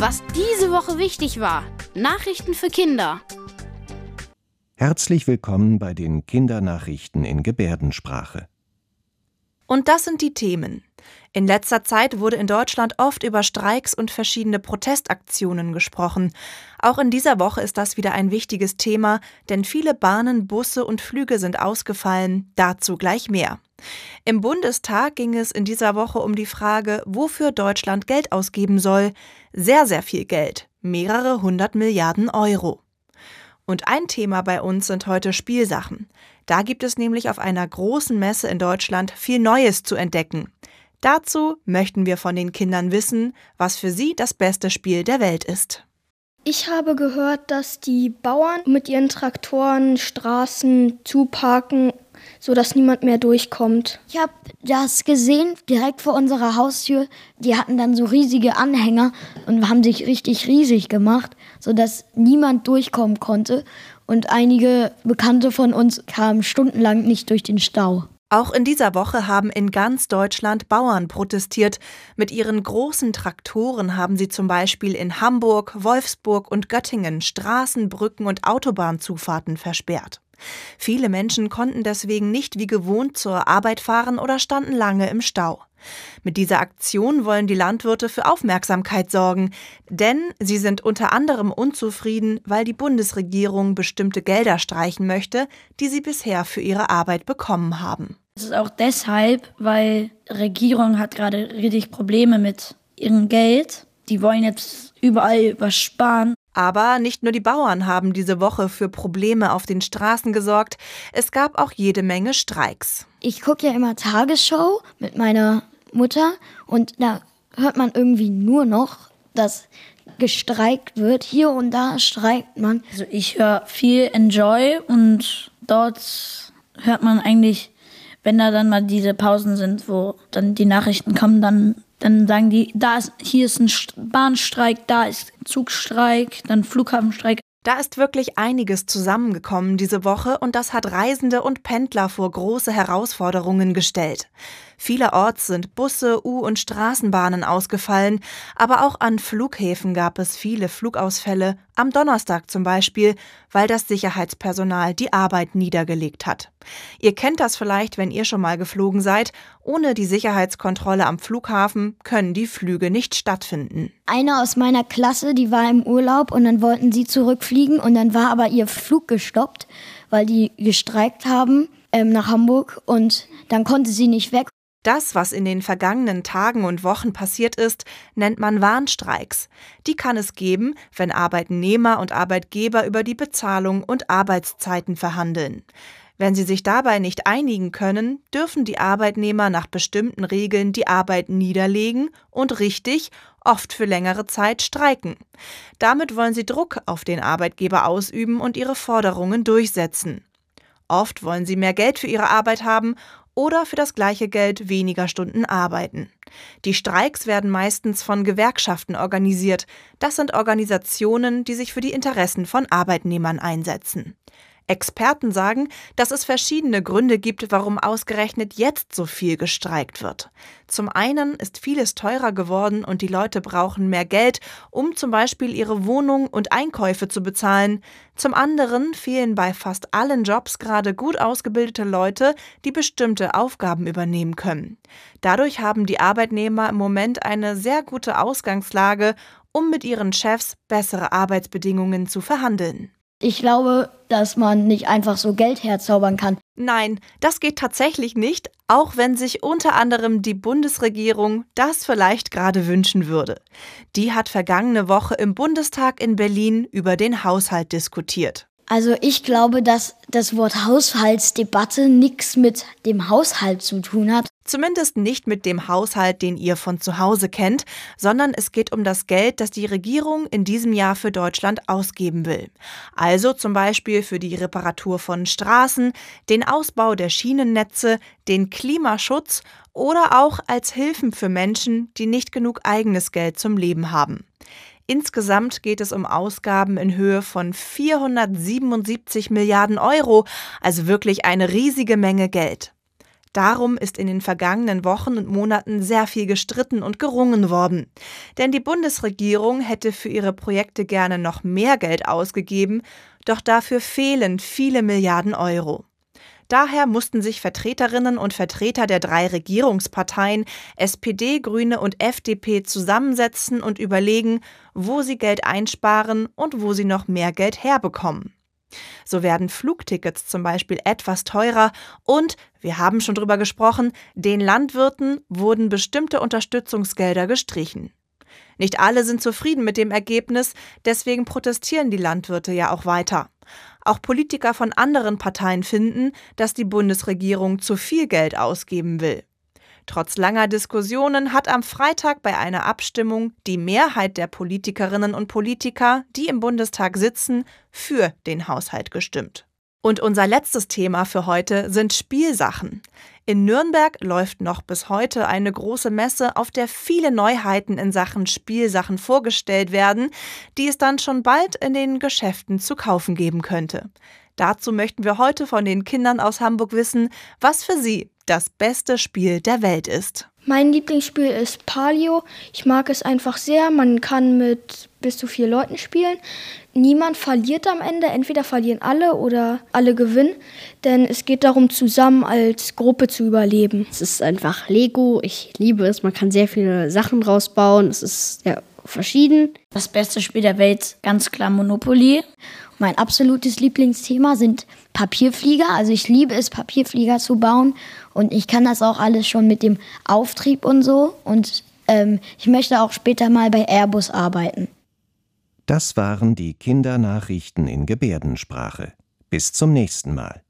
Was diese Woche wichtig war. Nachrichten für Kinder. Herzlich willkommen bei den Kindernachrichten in Gebärdensprache. Und das sind die Themen. In letzter Zeit wurde in Deutschland oft über Streiks und verschiedene Protestaktionen gesprochen. Auch in dieser Woche ist das wieder ein wichtiges Thema, denn viele Bahnen, Busse und Flüge sind ausgefallen. Dazu gleich mehr. Im Bundestag ging es in dieser Woche um die Frage, wofür Deutschland Geld ausgeben soll. Sehr, sehr viel Geld. Mehrere hundert Milliarden Euro. Und ein Thema bei uns sind heute Spielsachen. Da gibt es nämlich auf einer großen Messe in Deutschland viel Neues zu entdecken. Dazu möchten wir von den Kindern wissen, was für sie das beste Spiel der Welt ist. Ich habe gehört, dass die Bauern mit ihren Traktoren Straßen zuparken, sodass niemand mehr durchkommt. Ich habe das gesehen, direkt vor unserer Haustür. Die hatten dann so riesige Anhänger und haben sich richtig riesig gemacht, sodass niemand durchkommen konnte. Und einige Bekannte von uns kamen stundenlang nicht durch den Stau. Auch in dieser Woche haben in ganz Deutschland Bauern protestiert. Mit ihren großen Traktoren haben sie zum Beispiel in Hamburg, Wolfsburg und Göttingen Straßen, Brücken und Autobahnzufahrten versperrt. Viele Menschen konnten deswegen nicht wie gewohnt zur Arbeit fahren oder standen lange im Stau. Mit dieser Aktion wollen die Landwirte für Aufmerksamkeit sorgen, denn sie sind unter anderem unzufrieden, weil die Bundesregierung bestimmte Gelder streichen möchte, die sie bisher für ihre Arbeit bekommen haben. Das ist auch deshalb, weil die Regierung hat gerade richtig Probleme mit ihrem Geld. Die wollen jetzt überall was sparen. Aber nicht nur die Bauern haben diese Woche für Probleme auf den Straßen gesorgt, es gab auch jede Menge Streiks. Ich gucke ja immer Tagesschau mit meiner Mutter und da hört man irgendwie nur noch, dass gestreikt wird. Hier und da streikt man. Also ich höre viel Enjoy und dort hört man eigentlich wenn da dann mal diese Pausen sind, wo dann die Nachrichten kommen, dann, dann sagen die, da ist, hier ist ein Bahnstreik, da ist Zugstreik, dann Flughafenstreik. Da ist wirklich einiges zusammengekommen diese Woche und das hat Reisende und Pendler vor große Herausforderungen gestellt. Vielerorts sind Busse, U- und Straßenbahnen ausgefallen, aber auch an Flughäfen gab es viele Flugausfälle, am Donnerstag zum Beispiel, weil das Sicherheitspersonal die Arbeit niedergelegt hat. Ihr kennt das vielleicht, wenn ihr schon mal geflogen seid. Ohne die Sicherheitskontrolle am Flughafen können die Flüge nicht stattfinden. Eine aus meiner Klasse, die war im Urlaub und dann wollten sie zurückfliegen und dann war aber ihr Flug gestoppt, weil die gestreikt haben ähm, nach Hamburg und dann konnte sie nicht weg. Das, was in den vergangenen Tagen und Wochen passiert ist, nennt man Warnstreiks. Die kann es geben, wenn Arbeitnehmer und Arbeitgeber über die Bezahlung und Arbeitszeiten verhandeln. Wenn sie sich dabei nicht einigen können, dürfen die Arbeitnehmer nach bestimmten Regeln die Arbeit niederlegen und richtig, oft für längere Zeit streiken. Damit wollen sie Druck auf den Arbeitgeber ausüben und ihre Forderungen durchsetzen. Oft wollen sie mehr Geld für ihre Arbeit haben oder für das gleiche Geld weniger Stunden arbeiten. Die Streiks werden meistens von Gewerkschaften organisiert. Das sind Organisationen, die sich für die Interessen von Arbeitnehmern einsetzen. Experten sagen, dass es verschiedene Gründe gibt, warum ausgerechnet jetzt so viel gestreikt wird. Zum einen ist vieles teurer geworden und die Leute brauchen mehr Geld, um zum Beispiel ihre Wohnung und Einkäufe zu bezahlen. Zum anderen fehlen bei fast allen Jobs gerade gut ausgebildete Leute, die bestimmte Aufgaben übernehmen können. Dadurch haben die Arbeitnehmer im Moment eine sehr gute Ausgangslage, um mit ihren Chefs bessere Arbeitsbedingungen zu verhandeln. Ich glaube, dass man nicht einfach so Geld herzaubern kann. Nein, das geht tatsächlich nicht, auch wenn sich unter anderem die Bundesregierung das vielleicht gerade wünschen würde. Die hat vergangene Woche im Bundestag in Berlin über den Haushalt diskutiert. Also ich glaube, dass das Wort Haushaltsdebatte nichts mit dem Haushalt zu tun hat. Zumindest nicht mit dem Haushalt, den ihr von zu Hause kennt, sondern es geht um das Geld, das die Regierung in diesem Jahr für Deutschland ausgeben will. Also zum Beispiel für die Reparatur von Straßen, den Ausbau der Schienennetze, den Klimaschutz oder auch als Hilfen für Menschen, die nicht genug eigenes Geld zum Leben haben. Insgesamt geht es um Ausgaben in Höhe von 477 Milliarden Euro, also wirklich eine riesige Menge Geld. Darum ist in den vergangenen Wochen und Monaten sehr viel gestritten und gerungen worden. Denn die Bundesregierung hätte für ihre Projekte gerne noch mehr Geld ausgegeben, doch dafür fehlen viele Milliarden Euro. Daher mussten sich Vertreterinnen und Vertreter der drei Regierungsparteien SPD, Grüne und FDP zusammensetzen und überlegen, wo sie Geld einsparen und wo sie noch mehr Geld herbekommen. So werden Flugtickets zum Beispiel etwas teurer und, wir haben schon drüber gesprochen, den Landwirten wurden bestimmte Unterstützungsgelder gestrichen. Nicht alle sind zufrieden mit dem Ergebnis, deswegen protestieren die Landwirte ja auch weiter. Auch Politiker von anderen Parteien finden, dass die Bundesregierung zu viel Geld ausgeben will. Trotz langer Diskussionen hat am Freitag bei einer Abstimmung die Mehrheit der Politikerinnen und Politiker, die im Bundestag sitzen, für den Haushalt gestimmt. Und unser letztes Thema für heute sind Spielsachen. In Nürnberg läuft noch bis heute eine große Messe, auf der viele Neuheiten in Sachen Spielsachen vorgestellt werden, die es dann schon bald in den Geschäften zu kaufen geben könnte. Dazu möchten wir heute von den Kindern aus Hamburg wissen, was für sie das beste Spiel der Welt ist. Mein Lieblingsspiel ist Palio. Ich mag es einfach sehr. Man kann mit bis zu vier Leuten spielen. Niemand verliert am Ende. Entweder verlieren alle oder alle gewinnen. Denn es geht darum, zusammen als Gruppe zu überleben. Es ist einfach Lego. Ich liebe es. Man kann sehr viele Sachen draus bauen. Es ist sehr verschieden. Das beste Spiel der Welt, ganz klar Monopoly. Mein absolutes Lieblingsthema sind Papierflieger. Also ich liebe es, Papierflieger zu bauen. Und ich kann das auch alles schon mit dem Auftrieb und so. Und ähm, ich möchte auch später mal bei Airbus arbeiten. Das waren die Kindernachrichten in Gebärdensprache. Bis zum nächsten Mal.